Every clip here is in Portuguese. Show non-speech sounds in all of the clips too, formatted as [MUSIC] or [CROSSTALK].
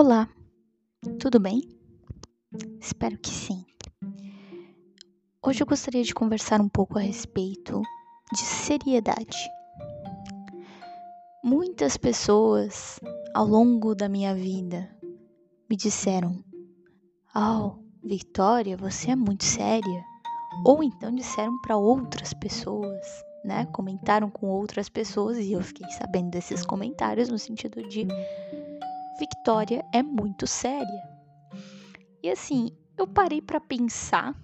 Olá, tudo bem? Espero que sim. Hoje eu gostaria de conversar um pouco a respeito de seriedade. Muitas pessoas ao longo da minha vida me disseram: Oh, Victoria, você é muito séria. Ou então disseram para outras pessoas, né? Comentaram com outras pessoas e eu fiquei sabendo desses comentários no sentido de Victoria é muito séria. E assim, eu parei para pensar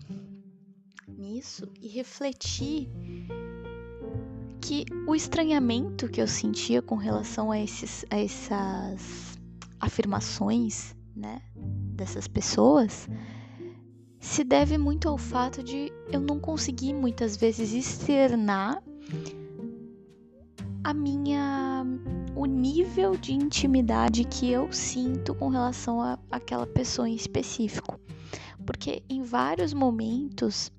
nisso e refletir que o estranhamento que eu sentia com relação a, esses, a essas afirmações, né, dessas pessoas, se deve muito ao fato de eu não conseguir muitas vezes externar a minha o nível de intimidade que eu sinto com relação a aquela pessoa em específico. Porque em vários momentos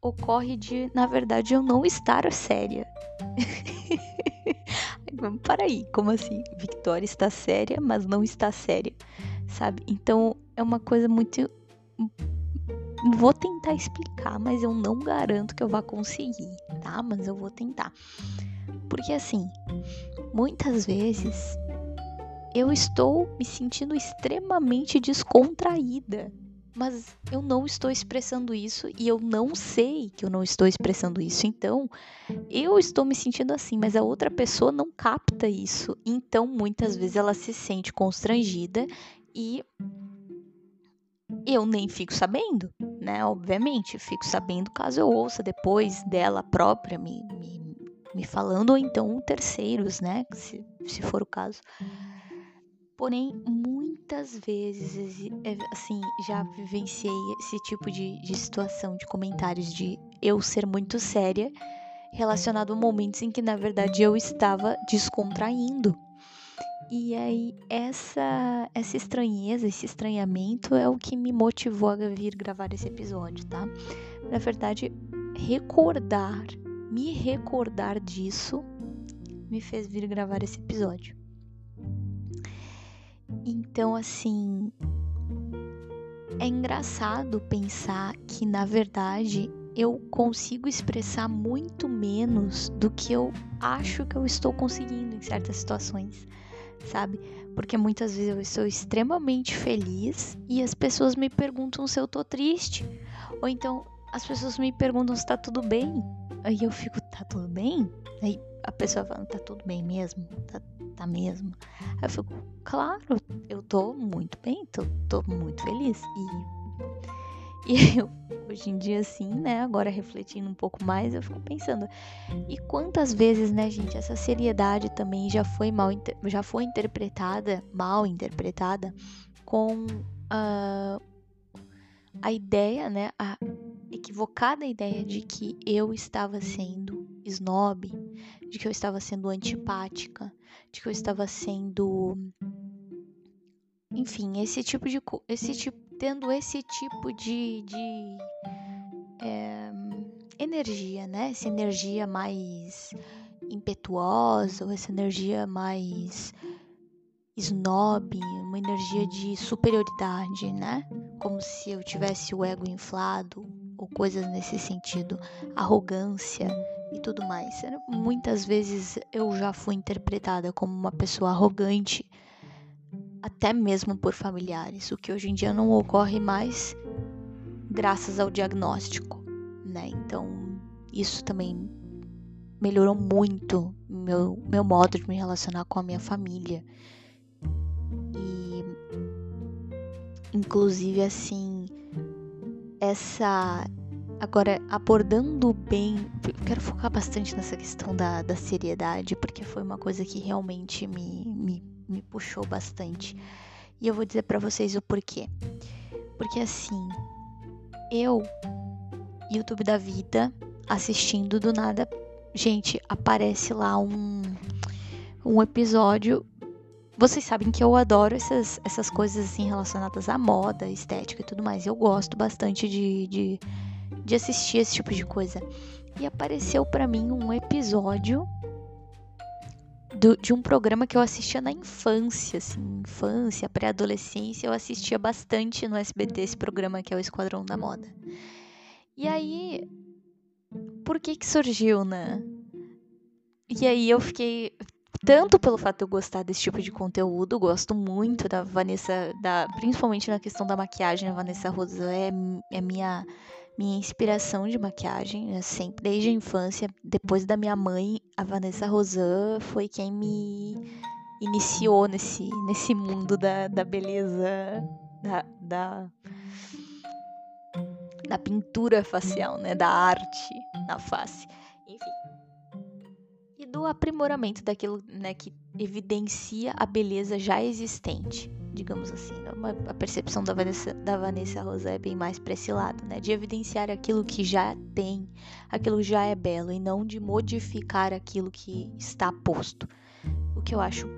ocorre de, na verdade, eu não estar séria. [LAUGHS] Para aí, como assim? Victoria está séria, mas não está séria, sabe? Então é uma coisa muito. Vou tentar explicar, mas eu não garanto que eu vá conseguir, tá? Mas eu vou tentar. Porque assim, muitas vezes eu estou me sentindo extremamente descontraída, mas eu não estou expressando isso e eu não sei que eu não estou expressando isso. Então, eu estou me sentindo assim, mas a outra pessoa não capta isso. Então, muitas vezes ela se sente constrangida e eu nem fico sabendo, né? Obviamente, fico sabendo caso eu ouça depois dela própria me, me me falando, ou então terceiros, né? Se, se for o caso. Porém, muitas vezes, é, assim, já vivenciei esse tipo de, de situação, de comentários de eu ser muito séria, relacionado a momentos em que, na verdade, eu estava descontraindo. E aí, essa, essa estranheza, esse estranhamento é o que me motivou a vir gravar esse episódio, tá? Na verdade, recordar me recordar disso me fez vir gravar esse episódio. Então, assim, é engraçado pensar que na verdade eu consigo expressar muito menos do que eu acho que eu estou conseguindo em certas situações, sabe? Porque muitas vezes eu estou extremamente feliz e as pessoas me perguntam se eu tô triste, ou então as pessoas me perguntam se tá tudo bem. Aí eu fico, tá tudo bem? Aí a pessoa fala, tá tudo bem mesmo? Tá, tá mesmo? Aí eu fico, claro, eu tô muito bem, tô, tô muito feliz. E, e [LAUGHS] eu, hoje em dia, assim, né, agora refletindo um pouco mais, eu fico pensando, e quantas vezes, né, gente, essa seriedade também já foi mal, já foi interpretada, mal interpretada, com uh, a ideia, né, a equivocada ideia de que eu estava sendo snob, de que eu estava sendo antipática, de que eu estava sendo enfim, esse tipo de esse tipo tendo esse tipo de, de é, energia, né? Essa energia mais impetuosa, ou essa energia mais snob, uma energia de superioridade, né? Como se eu tivesse o ego inflado, ou coisas nesse sentido, arrogância e tudo mais. Muitas vezes eu já fui interpretada como uma pessoa arrogante, até mesmo por familiares, o que hoje em dia não ocorre mais graças ao diagnóstico, né? Então, isso também melhorou muito meu, meu modo de me relacionar com a minha família. E, inclusive, assim, essa. Agora, abordando bem, quero focar bastante nessa questão da, da seriedade, porque foi uma coisa que realmente me, me, me puxou bastante. E eu vou dizer para vocês o porquê. Porque assim, eu, YouTube da vida, assistindo do nada, gente, aparece lá um, um episódio vocês sabem que eu adoro essas, essas coisas assim relacionadas à moda, estética e tudo mais. Eu gosto bastante de, de, de assistir esse tipo de coisa. E apareceu para mim um episódio do, de um programa que eu assistia na infância, assim, infância, pré-adolescência, eu assistia bastante no SBT esse programa que é o Esquadrão da Moda. E aí, por que que surgiu, né? E aí eu fiquei tanto pelo fato de eu gostar desse tipo de conteúdo, gosto muito da Vanessa, da, principalmente na questão da maquiagem, a Vanessa Rosa é, é minha minha inspiração de maquiagem, sempre desde a infância, depois da minha mãe, a Vanessa Rosan foi quem me iniciou nesse, nesse mundo da, da beleza, da, da, da pintura facial, né, da arte na face, enfim. Do aprimoramento daquilo né, que evidencia a beleza já existente digamos assim. Né? a percepção da Vanessa, da Vanessa Rosa é bem mais para esse lado, né? De evidenciar aquilo que já tem, aquilo já é belo, e não de modificar aquilo que está posto. O que eu acho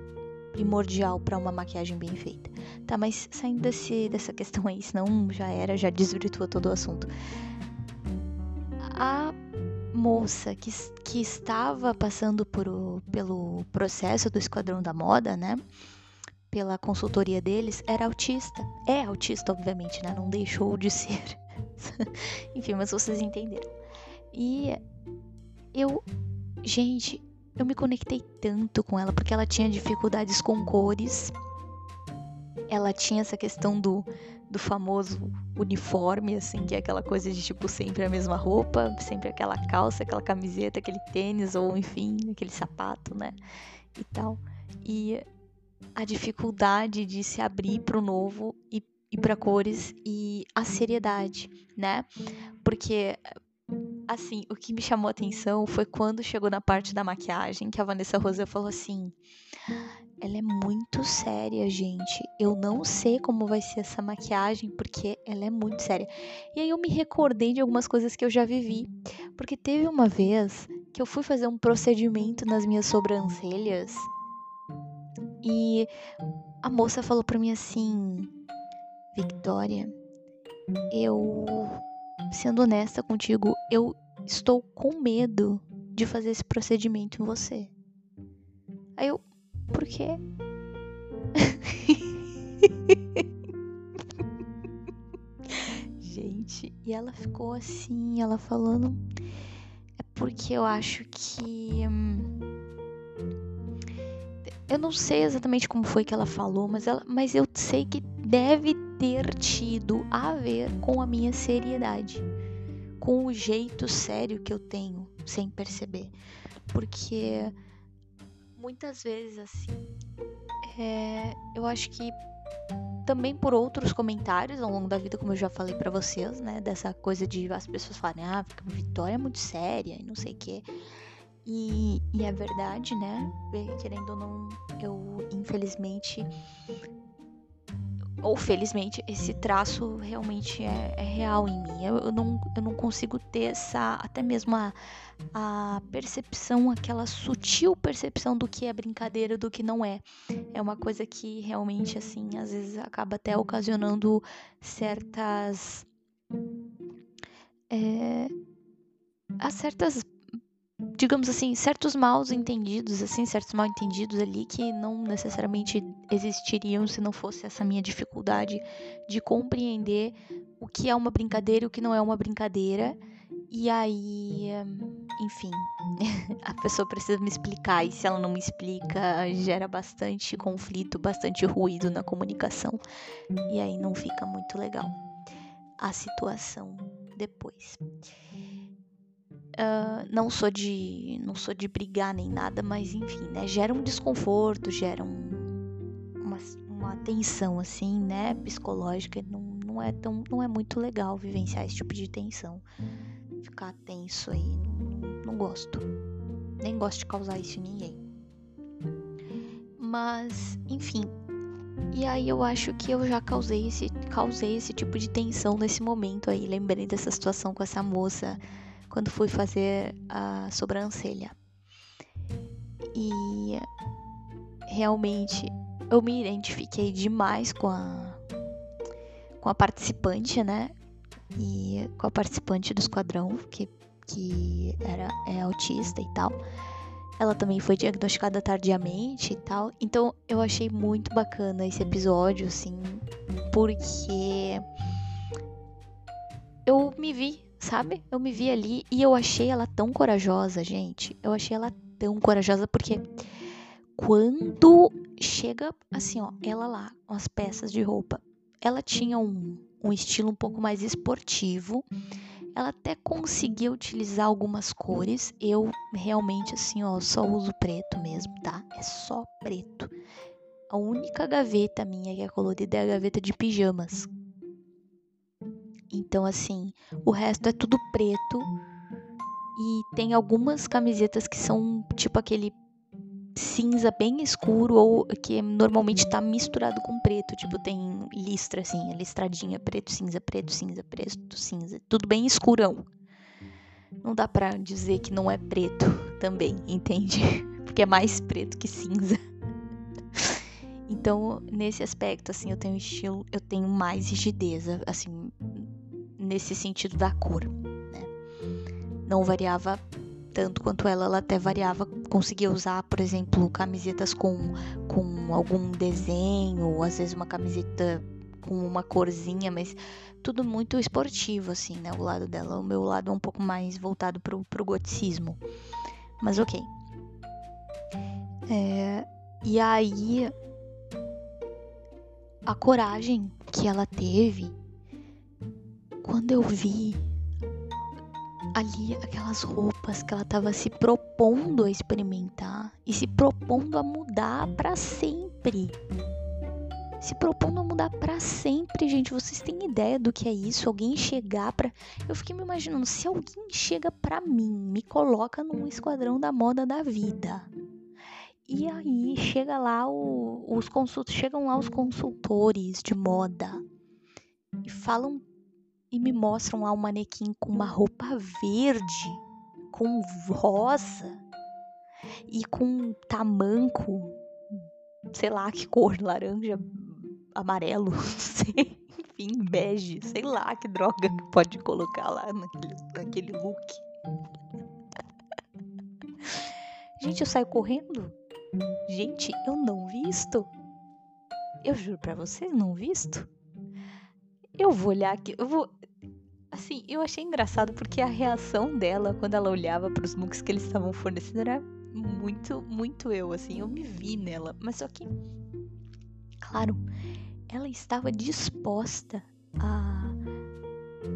primordial para uma maquiagem bem feita. Tá, mas saindo desse, dessa questão aí, senão já era, já desvirtua todo o assunto. A moça que, que estava passando por o, pelo processo do Esquadrão da Moda, né? pela consultoria deles, era autista. É autista, obviamente, né? Não deixou de ser. [LAUGHS] Enfim, mas vocês entenderam. E eu, gente, eu me conectei tanto com ela porque ela tinha dificuldades com cores. Ela tinha essa questão do, do famoso uniforme, assim, que é aquela coisa de tipo sempre a mesma roupa, sempre aquela calça, aquela camiseta, aquele tênis ou enfim, aquele sapato, né? E tal. E a dificuldade de se abrir para o novo e, e para cores e a seriedade, né? Porque assim, o que me chamou a atenção foi quando chegou na parte da maquiagem, que a Vanessa Rosa falou assim: ela é muito séria, gente. Eu não sei como vai ser essa maquiagem, porque ela é muito séria. E aí eu me recordei de algumas coisas que eu já vivi. Porque teve uma vez que eu fui fazer um procedimento nas minhas sobrancelhas e a moça falou para mim assim: Victoria, eu, sendo honesta contigo, eu estou com medo de fazer esse procedimento em você. Aí eu, por quê? [LAUGHS] Gente, e ela ficou assim, ela falando. É porque eu acho que. Hum, eu não sei exatamente como foi que ela falou, mas, ela, mas eu sei que deve ter tido a ver com a minha seriedade, com o jeito sério que eu tenho, sem perceber. Porque muitas vezes, assim, é, eu acho que também por outros comentários ao longo da vida, como eu já falei para vocês, né? Dessa coisa de as pessoas falarem, ah, Vitória é muito séria e não sei o quê. E, e é verdade, né? Querendo ou não, eu infelizmente ou felizmente, esse traço realmente é, é real em mim. Eu, eu, não, eu não consigo ter essa, até mesmo a, a percepção, aquela sutil percepção do que é brincadeira do que não é. É uma coisa que realmente, assim, às vezes acaba até ocasionando certas. É, a certas digamos assim, certos mal entendidos, assim, certos mal entendidos ali que não necessariamente existiriam se não fosse essa minha dificuldade de compreender o que é uma brincadeira e o que não é uma brincadeira. E aí, enfim, [LAUGHS] a pessoa precisa me explicar e se ela não me explica, gera bastante conflito, bastante ruído na comunicação. E aí não fica muito legal a situação depois. Uh, não sou de não sou de brigar nem nada, mas enfim, né? Gera um desconforto, gera um, uma, uma tensão assim, né? Psicológica. Não, não é tão não é muito legal vivenciar esse tipo de tensão. Ficar tenso aí, não, não gosto. Nem gosto de causar isso em ninguém. Mas, enfim. E aí eu acho que eu já causei esse, causei esse tipo de tensão nesse momento aí. Lembrei dessa situação com essa moça quando fui fazer a sobrancelha. E realmente eu me identifiquei demais com a com a participante, né? E com a participante do esquadrão, que, que era é autista e tal. ela também foi diagnosticada tardiamente e tal. Então eu achei muito bacana esse episódio, assim, porque eu me vi, sabe? Eu me vi ali e eu achei ela tão corajosa, gente. Eu achei ela tão corajosa porque quando chega assim, ó, ela lá, com as peças de roupa, ela tinha um, um estilo um pouco mais esportivo. Ela até conseguia utilizar algumas cores. Eu realmente, assim, ó, só uso preto mesmo, tá? É só preto. A única gaveta minha que é colorida é a gaveta de pijamas. Então, assim, o resto é tudo preto. E tem algumas camisetas que são tipo aquele cinza bem escuro ou que normalmente está misturado com preto, tipo tem listra assim, listradinha, preto, cinza, preto, cinza, preto, cinza, tudo bem escurão. Não dá pra dizer que não é preto também, [LAUGHS] entende? Porque é mais preto que cinza. Então, nesse aspecto, assim, eu tenho estilo, eu tenho mais rigidez, assim, nesse sentido da cor, né? Não variava tanto quanto ela, ela até variava, conseguia usar, por exemplo, camisetas com, com algum desenho, às vezes uma camiseta com uma corzinha, mas tudo muito esportivo, assim, né? O lado dela. O meu lado é um pouco mais voltado pro, pro goticismo. Mas ok. É, e aí, a coragem que ela teve quando eu vi ali aquelas roupas que ela estava se propondo a experimentar e se propondo a mudar para sempre. Se propondo a mudar para sempre, gente. Vocês têm ideia do que é isso? Alguém chegar para. Eu fiquei me imaginando, se alguém chega para mim, me coloca num esquadrão da moda da vida. E aí chega lá o, os consult... chegam lá os consultores de moda e falam e me mostram lá um manequim com uma roupa verde, com rosa e com tamanco, sei lá que cor, [LAUGHS] laranja, amarelo, [LAUGHS] enfim, bege, sei lá que droga que pode colocar lá naquele, naquele look. [LAUGHS] Gente, eu saio correndo. Gente, eu não visto. Eu juro para vocês, não visto. Eu vou olhar aqui, eu vou. Assim, eu achei engraçado porque a reação dela quando ela olhava para os looks que eles estavam fornecendo era muito, muito eu, assim, eu me vi nela. Mas só que, claro, ela estava disposta a,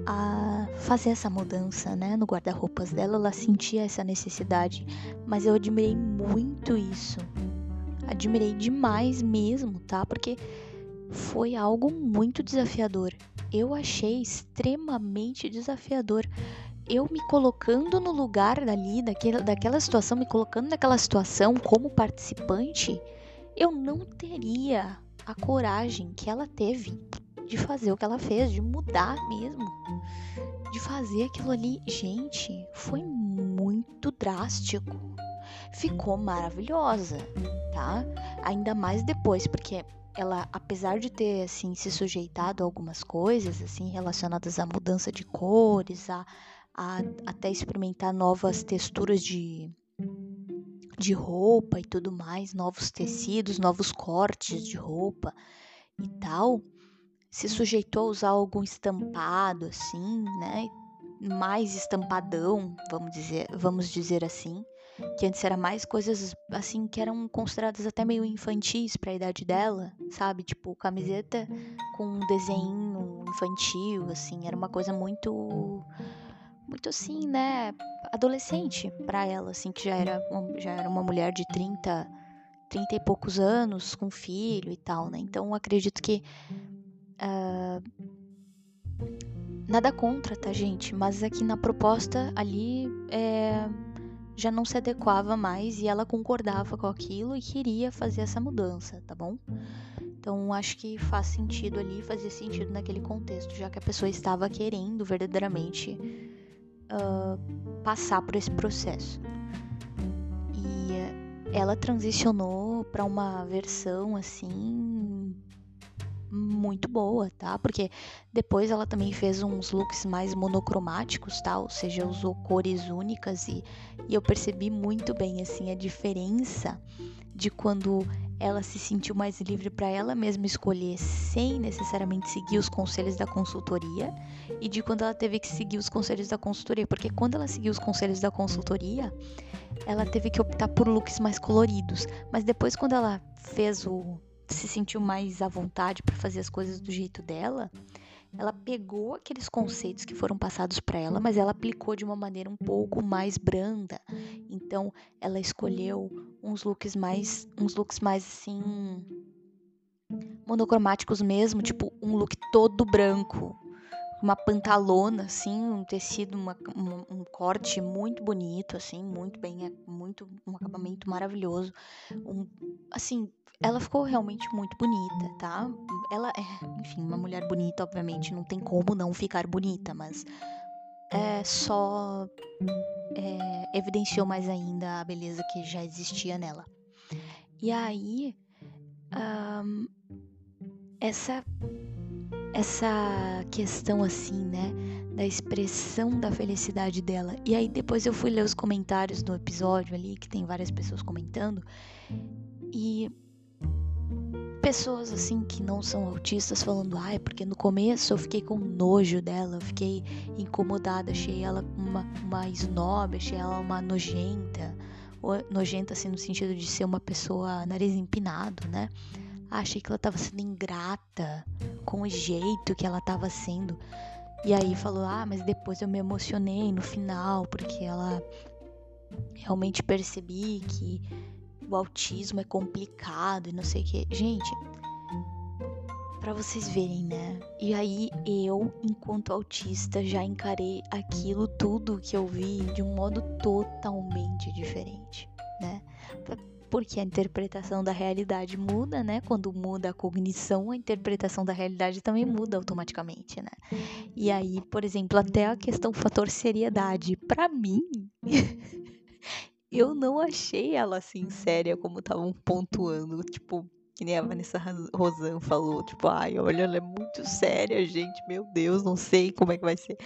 a fazer essa mudança, né? No guarda-roupas dela, ela sentia essa necessidade. Mas eu admirei muito isso. Admirei demais mesmo, tá? Porque foi algo muito desafiador. Eu achei extremamente desafiador. Eu me colocando no lugar dali, daquela, daquela situação, me colocando naquela situação como participante, eu não teria a coragem que ela teve de fazer o que ela fez, de mudar mesmo, de fazer aquilo ali. Gente, foi muito drástico. Ficou maravilhosa, tá? Ainda mais depois, porque ela, apesar de ter assim se sujeitado a algumas coisas assim relacionadas à mudança de cores, a, a até experimentar novas texturas de de roupa e tudo mais, novos tecidos, novos cortes de roupa e tal, se sujeitou a usar algum estampado assim, né? Mais estampadão, vamos dizer, vamos dizer assim que antes era mais coisas assim que eram consideradas até meio infantis para a idade dela, sabe? Tipo camiseta com um desenho infantil, assim, era uma coisa muito muito assim, né, adolescente para ela, assim, que já era uma, já era uma mulher de 30 30 e poucos anos com filho e tal, né? Então acredito que uh, nada contra, tá, gente? Mas aqui na proposta ali é já não se adequava mais e ela concordava com aquilo e queria fazer essa mudança, tá bom? Então acho que faz sentido ali, fazia sentido naquele contexto, já que a pessoa estava querendo verdadeiramente uh, passar por esse processo. E ela transicionou para uma versão assim muito boa, tá? Porque depois ela também fez uns looks mais monocromáticos, tá? Ou seja, usou cores únicas e, e eu percebi muito bem, assim, a diferença de quando ela se sentiu mais livre para ela mesma escolher sem necessariamente seguir os conselhos da consultoria e de quando ela teve que seguir os conselhos da consultoria, porque quando ela seguiu os conselhos da consultoria, ela teve que optar por looks mais coloridos, mas depois quando ela fez o se sentiu mais à vontade para fazer as coisas do jeito dela, ela pegou aqueles conceitos que foram passados para ela, mas ela aplicou de uma maneira um pouco mais branda. Então, ela escolheu uns looks mais, uns looks mais assim monocromáticos mesmo, tipo um look todo branco, uma pantalona assim, um tecido, uma, um, um, corte muito bonito assim, muito bem, muito um acabamento maravilhoso, um, assim ela ficou realmente muito bonita, tá? Ela é, enfim, uma mulher bonita, obviamente, não tem como não ficar bonita, mas é só é, evidenciou mais ainda a beleza que já existia nela. E aí, um, essa essa questão assim, né, da expressão da felicidade dela. E aí depois eu fui ler os comentários do episódio ali, que tem várias pessoas comentando, e pessoas assim que não são autistas falando, ai, ah, porque no começo eu fiquei com nojo dela, eu fiquei incomodada, achei ela uma, uma snob, achei ela uma nojenta, nojenta assim no sentido de ser uma pessoa nariz empinado, né? achei que ela tava sendo ingrata com o jeito que ela tava sendo. E aí falou, ah, mas depois eu me emocionei no final, porque ela realmente percebi que o autismo é complicado e não sei o que. Gente, para vocês verem, né? E aí eu, enquanto autista, já encarei aquilo tudo que eu vi de um modo totalmente diferente, né? Porque a interpretação da realidade muda, né? Quando muda a cognição, a interpretação da realidade também muda automaticamente, né? E aí, por exemplo, até a questão fator seriedade, para mim, [LAUGHS] eu não achei ela assim séria como estavam pontuando, tipo, que nem a Vanessa Rosan falou, tipo, ai, olha, ela é muito séria, gente, meu Deus, não sei como é que vai ser.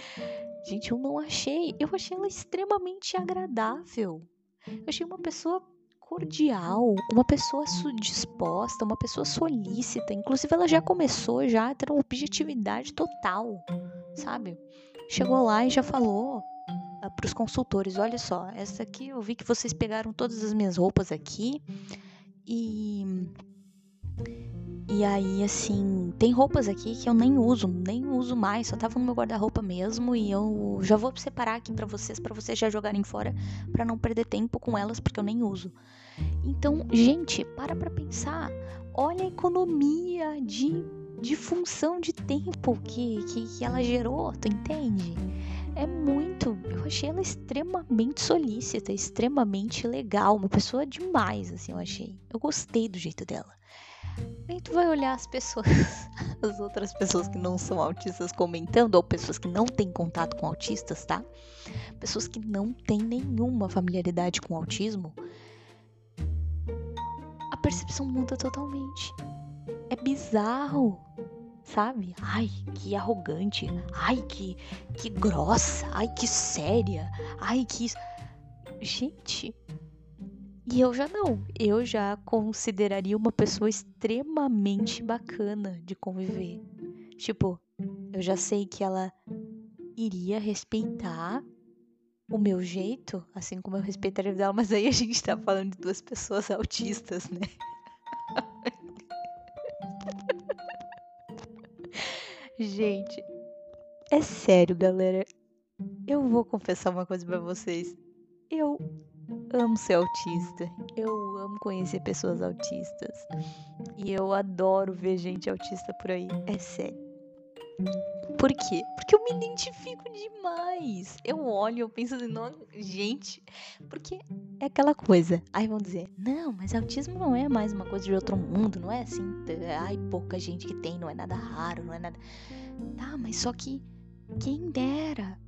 Gente, eu não achei, eu achei ela extremamente agradável. Eu achei uma pessoa cordial, uma pessoa disposta, uma pessoa solícita. Inclusive, ela já começou já a ter uma objetividade total, sabe? Chegou lá e já falou, para os consultores: olha só, essa aqui eu vi que vocês pegaram todas as minhas roupas aqui e. E aí, assim, tem roupas aqui que eu nem uso, nem uso mais, só tava no meu guarda-roupa mesmo e eu já vou separar aqui para vocês, para vocês já jogarem fora, para não perder tempo com elas, porque eu nem uso. Então, gente, para pra pensar. Olha a economia de, de função de tempo que, que, que ela gerou, tu entende? É muito. Eu achei ela extremamente solícita, extremamente legal, uma pessoa demais, assim, eu achei. Eu gostei do jeito dela. Aí tu vai olhar as pessoas, [LAUGHS] as outras pessoas que não são autistas comentando, ou pessoas que não têm contato com autistas, tá? Pessoas que não têm nenhuma familiaridade com autismo. A percepção muda totalmente. É bizarro sabe? Ai, que arrogante. Ai, que, que grossa. Ai, que séria. Ai, que. Gente. E eu já não. Eu já consideraria uma pessoa extremamente bacana de conviver. Tipo, eu já sei que ela iria respeitar o meu jeito, assim como eu respeitaria dela, mas aí a gente tá falando de duas pessoas [LAUGHS] autistas, né? Gente, é sério, galera. Eu vou confessar uma coisa para vocês. Eu amo ser autista. Eu amo conhecer pessoas autistas. E eu adoro ver gente autista por aí. É sério. Por quê? Porque eu me identifico demais. Eu olho, eu penso assim, não, gente, porque é aquela coisa. Aí vão dizer, não, mas autismo não é mais uma coisa de outro mundo, não é assim, ai, pouca gente que tem, não é nada raro, não é nada. Tá, mas só que quem dera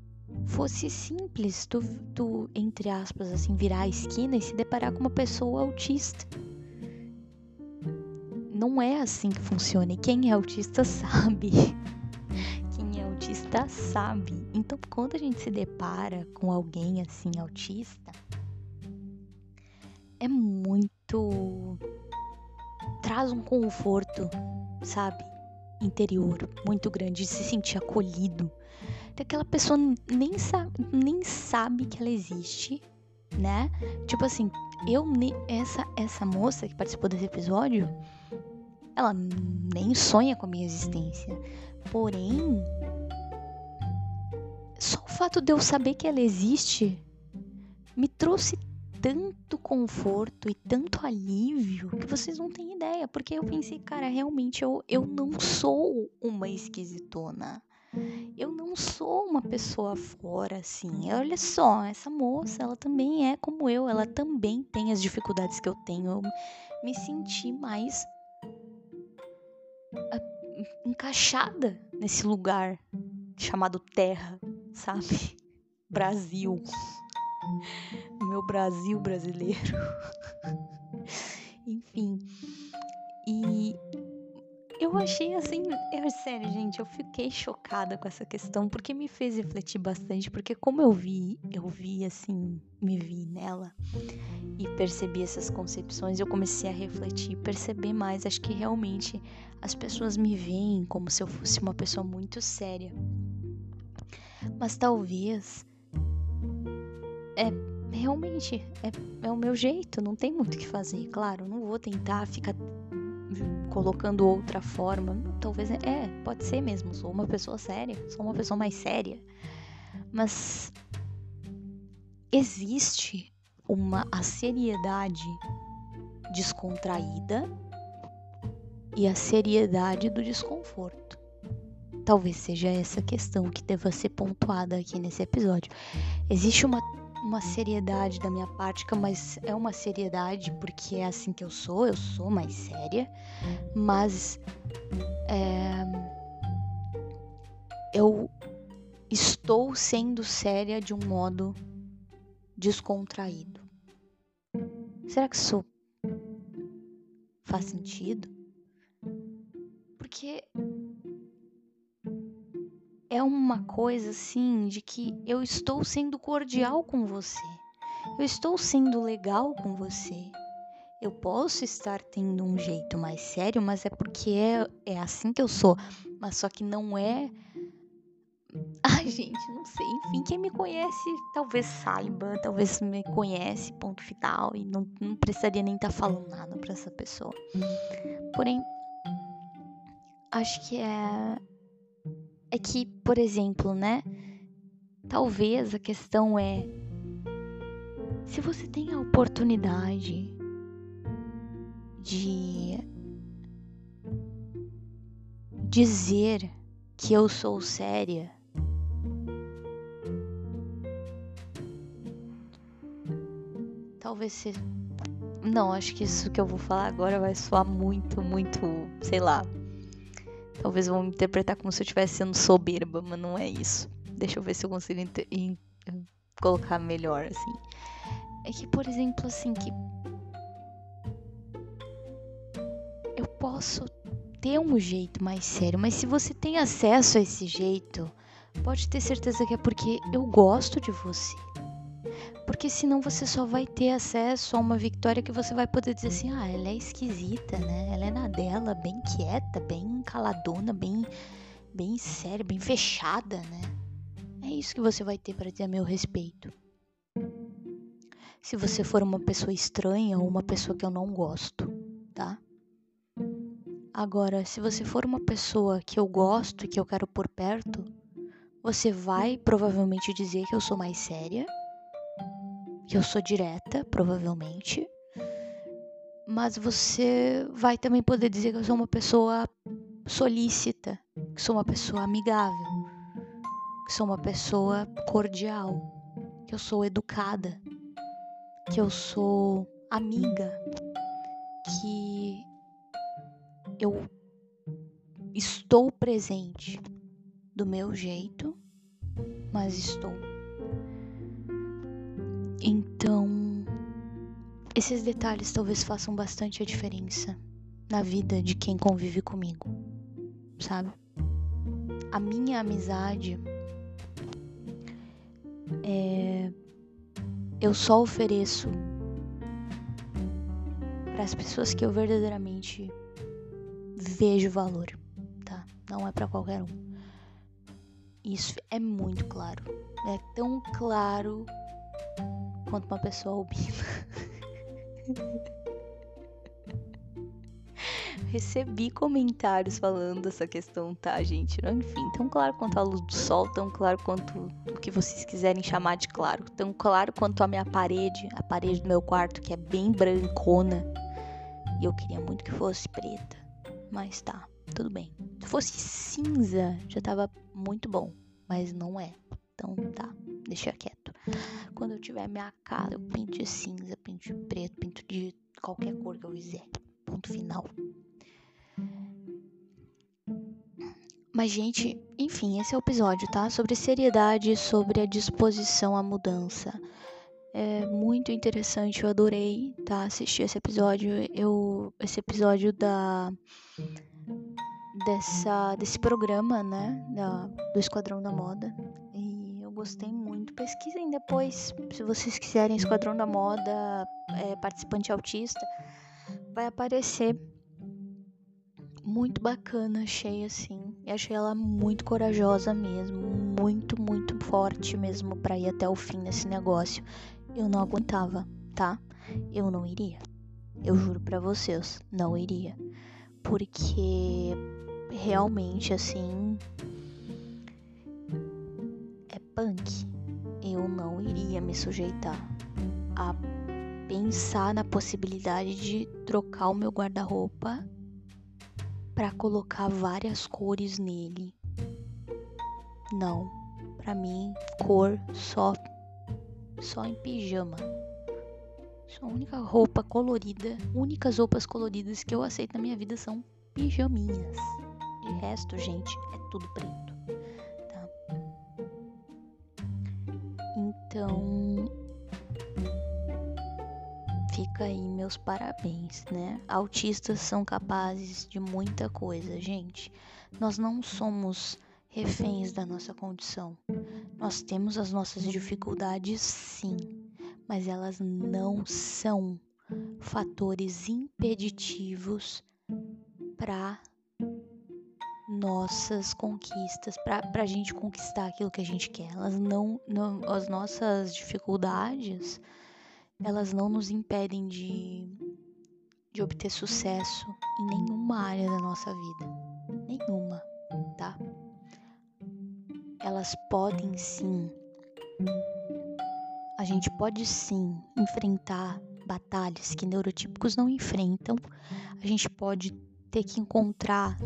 fosse simples tu, tu entre aspas, assim, virar a esquina e se deparar com uma pessoa autista não é assim que funciona. E quem é autista [LAUGHS] sabe. Autista sabe. Então, quando a gente se depara com alguém assim autista, é muito traz um conforto, sabe? Interior muito grande, de se sentir acolhido. Aquela pessoa nem sabe, nem sabe que ela existe, né? Tipo assim, eu essa essa moça que participou desse episódio, ela nem sonha com a minha existência. Porém, só o fato de eu saber que ela existe me trouxe tanto conforto e tanto alívio que vocês não têm ideia. Porque eu pensei, cara, realmente eu, eu não sou uma esquisitona. Eu não sou uma pessoa fora assim. Olha só, essa moça, ela também é como eu, ela também tem as dificuldades que eu tenho. Eu me senti mais ah, encaixada nesse lugar chamado Terra, sabe? Brasil meu Brasil brasileiro. Enfim. E eu achei assim, é sério, gente, eu fiquei chocada com essa questão porque me fez refletir bastante, porque como eu vi, eu vi assim, me vi nela e percebi essas concepções, eu comecei a refletir, perceber mais, acho que realmente as pessoas me veem como se eu fosse uma pessoa muito séria. Mas talvez é realmente é, é o meu jeito, não tem muito o que fazer. Claro, não vou tentar ficar colocando outra forma. Talvez é, é, pode ser mesmo. Sou uma pessoa séria, sou uma pessoa mais séria. Mas existe uma a seriedade descontraída e a seriedade do desconforto. Talvez seja essa questão que deva ser pontuada aqui nesse episódio. Existe uma uma seriedade da minha parte, mas é uma seriedade porque é assim que eu sou, eu sou mais séria, mas é, eu estou sendo séria de um modo descontraído. Será que isso faz sentido? Porque é uma coisa assim de que eu estou sendo cordial com você. Eu estou sendo legal com você. Eu posso estar tendo um jeito mais sério, mas é porque é, é assim que eu sou. Mas só que não é. [LAUGHS] Ai, gente, não sei. Enfim, quem me conhece talvez saiba, talvez me conhece, ponto final, e não, não precisaria nem estar tá falando nada para essa pessoa. Porém, acho que é é que, por exemplo, né? Talvez a questão é se você tem a oportunidade de dizer que eu sou séria. Talvez seja. Não, acho que isso que eu vou falar agora vai soar muito, muito, sei lá, Talvez vão interpretar como se eu estivesse sendo soberba, mas não é isso. Deixa eu ver se eu consigo colocar melhor, assim. É que, por exemplo, assim, que. Eu posso ter um jeito mais sério, mas se você tem acesso a esse jeito, pode ter certeza que é porque eu gosto de você. Porque senão você só vai ter acesso a uma Victoria que você vai poder dizer assim: ah, ela é esquisita, né? Ela é na dela, bem quieta, bem caladona, bem, bem séria, bem fechada, né? É isso que você vai ter para ter a meu respeito. Se você for uma pessoa estranha ou uma pessoa que eu não gosto, tá? Agora, se você for uma pessoa que eu gosto e que eu quero por perto, você vai provavelmente dizer que eu sou mais séria que eu sou direta, provavelmente. Mas você vai também poder dizer que eu sou uma pessoa solícita, que sou uma pessoa amigável, que sou uma pessoa cordial, que eu sou educada, que eu sou amiga, que eu estou presente do meu jeito, mas estou então, esses detalhes talvez façam bastante a diferença na vida de quem convive comigo, sabe? A minha amizade é, eu só ofereço para as pessoas que eu verdadeiramente vejo valor, tá? Não é para qualquer um. Isso é muito claro. É tão claro quanto uma pessoa albina. [LAUGHS] Recebi comentários falando dessa questão, tá, gente? Enfim, tão claro quanto a luz do sol, tão claro quanto o que vocês quiserem chamar de claro. Tão claro quanto a minha parede, a parede do meu quarto, que é bem brancona. E eu queria muito que fosse preta. Mas tá, tudo bem. Se fosse cinza, já tava muito bom. Mas não é. Então tá, deixa quieto. Quando eu tiver minha casa, eu pinto de cinza, pinto de preto, pinto de qualquer cor que eu quiser. Ponto final. Mas, gente, enfim, esse é o episódio, tá? Sobre seriedade, sobre a disposição à mudança. É muito interessante, eu adorei, tá? Assistir esse episódio. Eu. Esse episódio da. Dessa, desse programa, né? Da, do Esquadrão da Moda. Gostei muito. Pesquisem depois, se vocês quiserem, Esquadrão da Moda, é, participante autista. Vai aparecer muito bacana, achei assim. E achei ela muito corajosa mesmo, muito, muito forte mesmo para ir até o fim nesse negócio. Eu não aguentava, tá? Eu não iria. Eu juro para vocês, não iria. Porque realmente assim punk. Eu não iria me sujeitar a pensar na possibilidade de trocar o meu guarda-roupa para colocar várias cores nele. Não, para mim cor só só em pijama. Só a única roupa colorida, únicas roupas coloridas que eu aceito na minha vida são pijaminhas. De resto, gente, é tudo preto, Então, fica aí meus parabéns, né? Autistas são capazes de muita coisa, gente. Nós não somos reféns da nossa condição. Nós temos as nossas dificuldades, sim, mas elas não são fatores impeditivos para nossas conquistas, para a gente conquistar aquilo que a gente quer. Elas não, não as nossas dificuldades elas não nos impedem de, de obter sucesso em nenhuma área da nossa vida. Nenhuma, tá? Elas podem sim. A gente pode sim enfrentar batalhas que neurotípicos não enfrentam. A gente pode ter que encontrar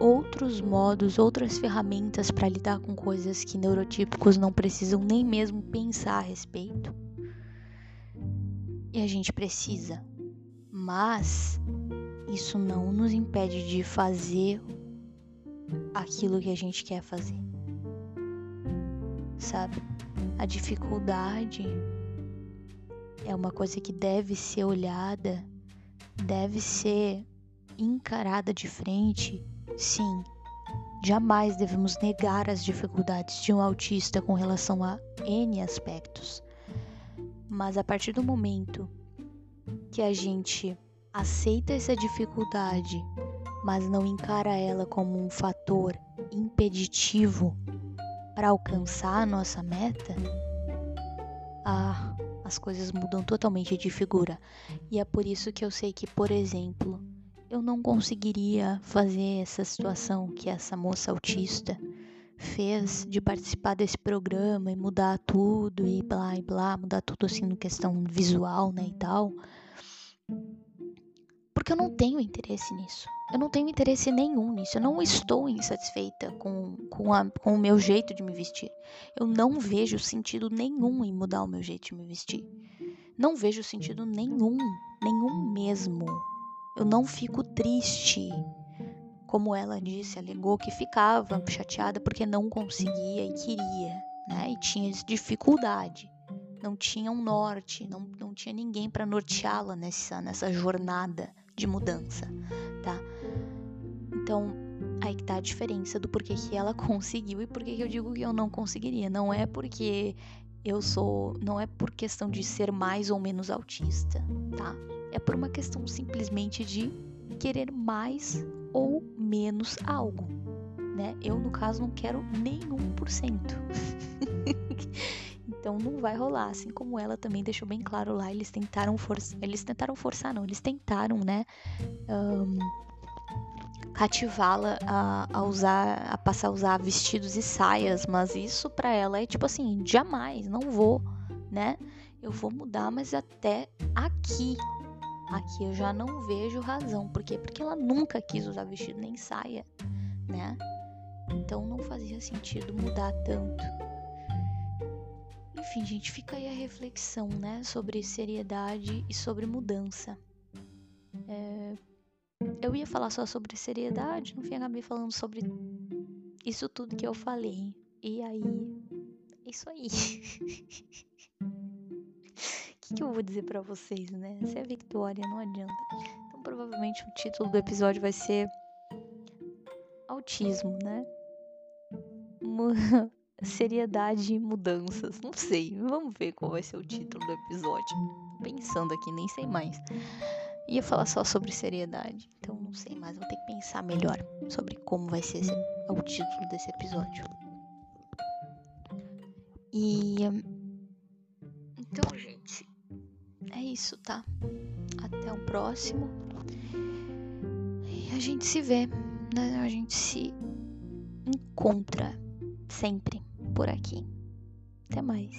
outros modos, outras ferramentas para lidar com coisas que neurotípicos não precisam nem mesmo pensar a respeito e a gente precisa, mas isso não nos impede de fazer aquilo que a gente quer fazer. Sabe? A dificuldade é uma coisa que deve ser olhada, deve ser encarada de frente, sim. Jamais devemos negar as dificuldades de um autista com relação a N aspectos. Mas a partir do momento que a gente aceita essa dificuldade, mas não encara ela como um fator impeditivo para alcançar a nossa meta, ah, as coisas mudam totalmente de figura. E é por isso que eu sei que, por exemplo, eu não conseguiria fazer essa situação que essa moça autista fez de participar desse programa e mudar tudo e blá e blá, mudar tudo assim no questão visual, né, e tal. Porque eu não tenho interesse nisso. Eu não tenho interesse nenhum nisso. Eu não estou insatisfeita com, com, a, com o meu jeito de me vestir. Eu não vejo sentido nenhum em mudar o meu jeito de me vestir. Não vejo sentido nenhum, nenhum mesmo. Eu não fico triste como ela disse, alegou que ficava chateada porque não conseguia e queria, né? E tinha dificuldade. Não tinha um norte, não, não tinha ninguém para norteá-la nessa, nessa jornada de mudança, tá? Então, aí que tá a diferença do porquê que ela [LAUGHS] conseguiu e porquê que eu digo que eu não conseguiria. Não é porque eu sou. Não é por questão de ser mais ou menos autista, tá? É por uma questão simplesmente de querer mais ou menos algo, né? Eu, no caso, não quero nenhum por cento. [LAUGHS] então não vai rolar, assim como ela também deixou bem claro lá, eles tentaram forçar, eles tentaram forçar, não, eles tentaram, né, um, cativá-la a, a, usar, a passar a usar vestidos e saias, mas isso para ela é tipo assim, jamais, não vou, né? Eu vou mudar, mas até aqui. Aqui eu já não vejo razão. Por quê? Porque ela nunca quis usar vestido nem saia, né? Então não fazia sentido mudar tanto. Enfim, gente, fica aí a reflexão, né? Sobre seriedade e sobre mudança. É, eu ia falar só sobre seriedade, no fim acabei falando sobre isso tudo que eu falei. E aí, é isso aí. [LAUGHS] Que, que eu vou dizer para vocês, né? Se é Victoria, não adianta. Então, provavelmente o título do episódio vai ser Autismo, né? [LAUGHS] Seriedade e mudanças. Não sei. Vamos ver qual vai ser o título do episódio. Pensando aqui, nem sei mais ia falar só sobre seriedade. Então não sei mais, vou ter que pensar melhor sobre como vai ser esse, o título desse episódio. E então, gente, isso, tá? Até o próximo. E a gente se vê, né? A gente se encontra sempre por aqui. Até mais.